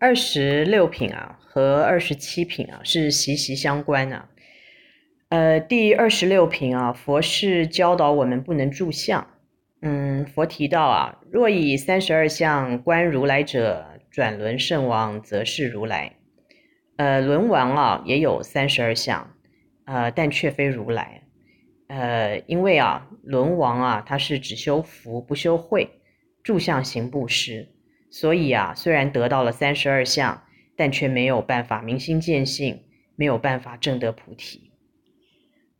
二十六品啊和二十七品啊是息息相关啊。呃，第二十六品啊，佛是教导我们不能住相。嗯，佛提到啊，若以三十二相观如来者，转轮圣王则是如来。呃，轮王啊也有三十二相，呃，但却非如来。呃，因为啊，轮王啊他是只修福不修慧，住相行布施，所以啊，虽然得到了三十二相，但却没有办法明心见性，没有办法证得菩提。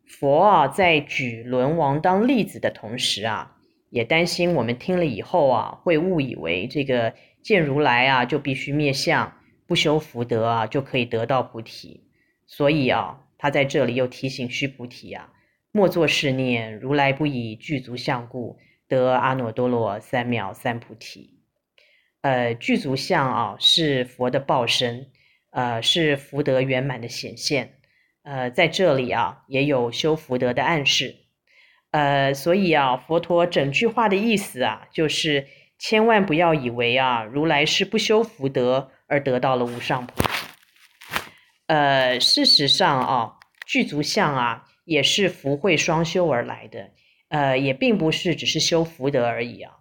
佛啊，在举轮王当例子的同时啊。也担心我们听了以后啊，会误以为这个见如来啊就必须灭相，不修福德啊就可以得到菩提。所以啊，他在这里又提醒须菩提啊，莫作是念，如来不以具足相故得阿耨多罗三藐三菩提。呃，具足相啊是佛的报身，呃是福德圆满的显现。呃，在这里啊也有修福德的暗示。呃，所以啊，佛陀整句话的意思啊，就是千万不要以为啊，如来是不修福德而得到了无上菩提。呃，事实上啊，具足相啊，也是福慧双修而来的。呃，也并不是只是修福德而已啊。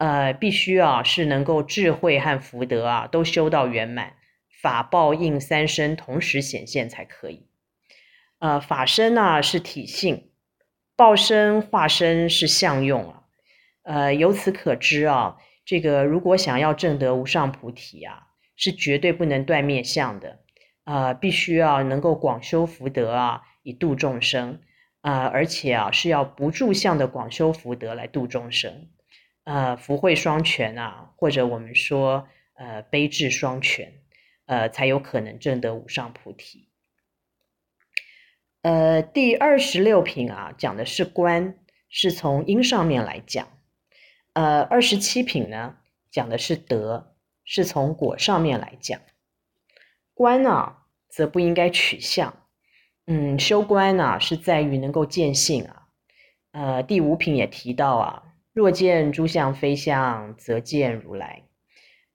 呃，必须啊，是能够智慧和福德啊都修到圆满，法报应三身同时显现才可以。呃，法身啊是体性。报身化身是相用啊，呃，由此可知啊，这个如果想要证得无上菩提啊，是绝对不能断灭相的，啊、呃，必须要能够广修福德啊，以度众生，啊、而且啊是要不住相的广修福德来度众生，呃，福慧双全啊，或者我们说呃悲智双全，呃，才有可能证得无上菩提。呃，第二十六品啊，讲的是观，是从因上面来讲。呃，二十七品呢，讲的是德，是从果上面来讲。观啊，则不应该取相。嗯，修观啊，是在于能够见性啊。呃，第五品也提到啊，若见诸相非相，则见如来。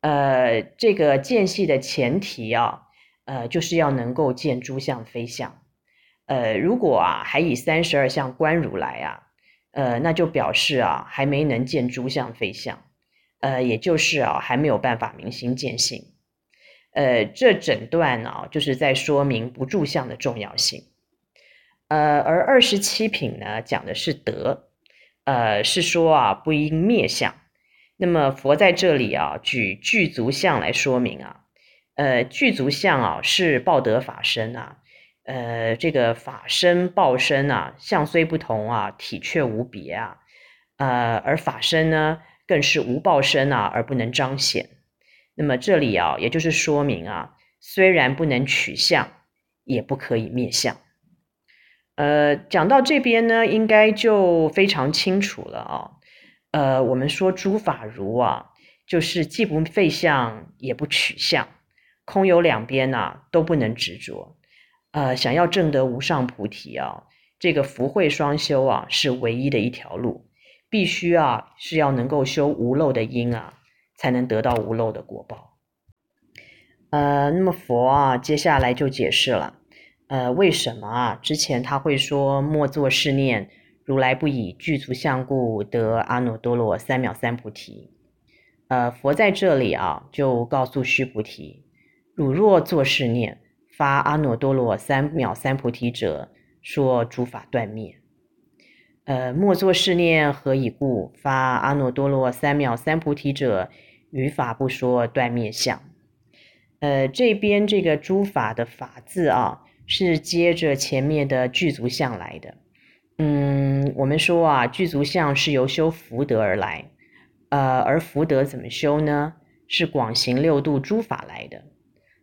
呃，这个见性的前提啊，呃，就是要能够见诸相非相。呃，如果啊还以三十二相观如来啊，呃，那就表示啊还没能见诸相非相，呃，也就是啊还没有办法明心见性。呃，这整段呢，就是在说明不住相的重要性。呃，而二十七品呢讲的是德，呃，是说啊不应灭相。那么佛在这里啊举具足相来说明啊，呃，具足相啊是报德法身啊。呃，这个法身报身啊，相虽不同啊，体却无别啊。呃，而法身呢，更是无报身啊，而不能彰显。那么这里啊，也就是说明啊，虽然不能取相，也不可以灭相。呃，讲到这边呢，应该就非常清楚了啊。呃，我们说诸法如啊，就是既不废相，也不取相，空有两边呐、都不能执着。呃，想要证得无上菩提啊，这个福慧双修啊，是唯一的一条路，必须啊是要能够修无漏的因啊，才能得到无漏的果报。呃，那么佛啊，接下来就解释了，呃，为什么啊之前他会说莫作是念，如来不以具足相故得阿耨多罗三藐三菩提。呃，佛在这里啊，就告诉须菩提，汝若作是念。发阿耨多罗三藐三菩提者，说诸法断灭。呃，莫作是念，何以故？发阿耨多罗三藐三菩提者，于法不说断灭相。呃，这边这个诸法的法字啊，是接着前面的具足相来的。嗯，我们说啊，具足相是由修福德而来，呃，而福德怎么修呢？是广行六度诸法来的。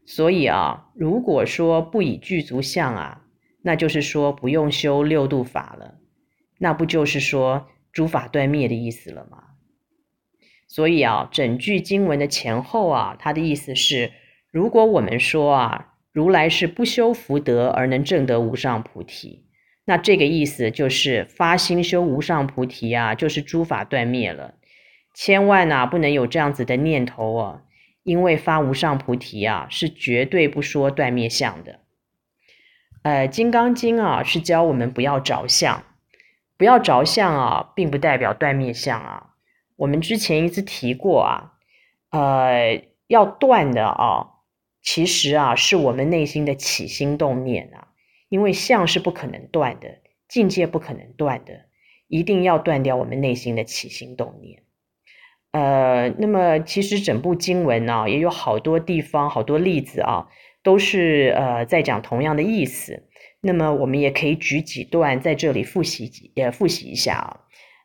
所以啊，如果说不以具足相啊，那就是说不用修六度法了，那不就是说诸法断灭的意思了吗？所以啊，整句经文的前后啊，它的意思是，如果我们说啊，如来是不修福德而能证得无上菩提，那这个意思就是发心修无上菩提啊，就是诸法断灭了，千万呐、啊，不能有这样子的念头啊。因为发无上菩提啊，是绝对不说断灭相的。呃，《金刚经》啊，是教我们不要着相，不要着相啊，并不代表断灭相啊。我们之前一直提过啊，呃，要断的啊，其实啊，是我们内心的起心动念啊，因为相是不可能断的，境界不可能断的，一定要断掉我们内心的起心动念。呃，那么其实整部经文呢，也有好多地方、好多例子啊，都是呃在讲同样的意思。那么我们也可以举几段在这里复习几，也复习一下啊。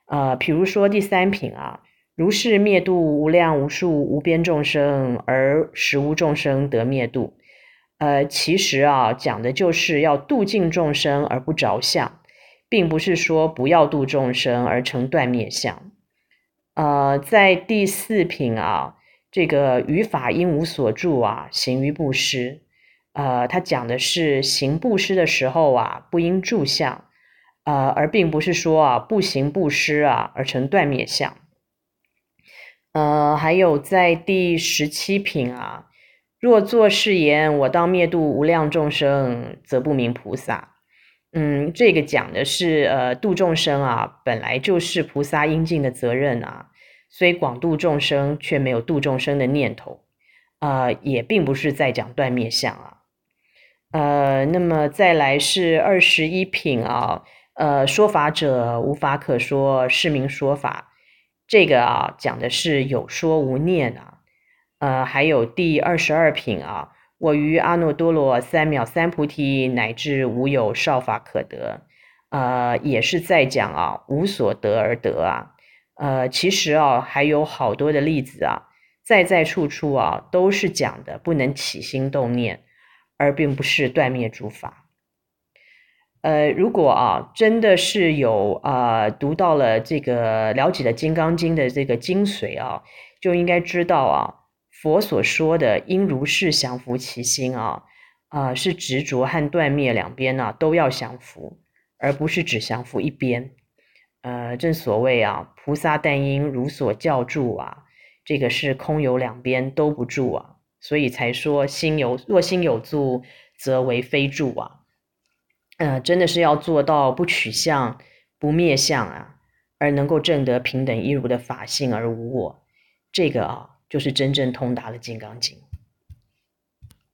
呃，比如说第三品啊，如是灭度无量无数无边众生，而实无众生得灭度。呃，其实啊，讲的就是要度尽众生而不着相，并不是说不要度众生而成断灭相。呃，在第四品啊，这个于法应无所住啊，行于布施。呃，他讲的是行布施的时候啊，不应住相，呃，而并不是说啊，不行布施啊而成断灭相。呃，还有在第十七品啊，若作是言，我当灭度无量众生，则不明菩萨。嗯，这个讲的是，呃，度众生啊，本来就是菩萨应尽的责任啊，虽广度众生，却没有度众生的念头，啊、也并不是在讲断灭相啊，呃，那么再来是二十一品啊，呃，说法者无法可说，是名说法，这个啊，讲的是有说无念啊，呃，还有第二十二品啊。我于阿耨多罗三藐三菩提，乃至无有少法可得，呃，也是在讲啊，无所得而得啊，呃，其实啊，还有好多的例子啊，在在处处啊，都是讲的不能起心动念，而并不是断灭诸法。呃，如果啊，真的是有啊、读到了这个了解了《金刚经》的这个精髓啊，就应该知道啊。佛所说的应如是降伏其心啊，啊、是执着和断灭两边呢、啊、都要降伏，而不是只降伏一边。呃，正所谓啊，菩萨但应如所教住啊，这个是空有两边都不住啊，所以才说心有若心有住，则为非住啊。呃，真的是要做到不取相、不灭相啊，而能够证得平等一如的法性而无我，这个啊。就是真正通达了《金刚经》。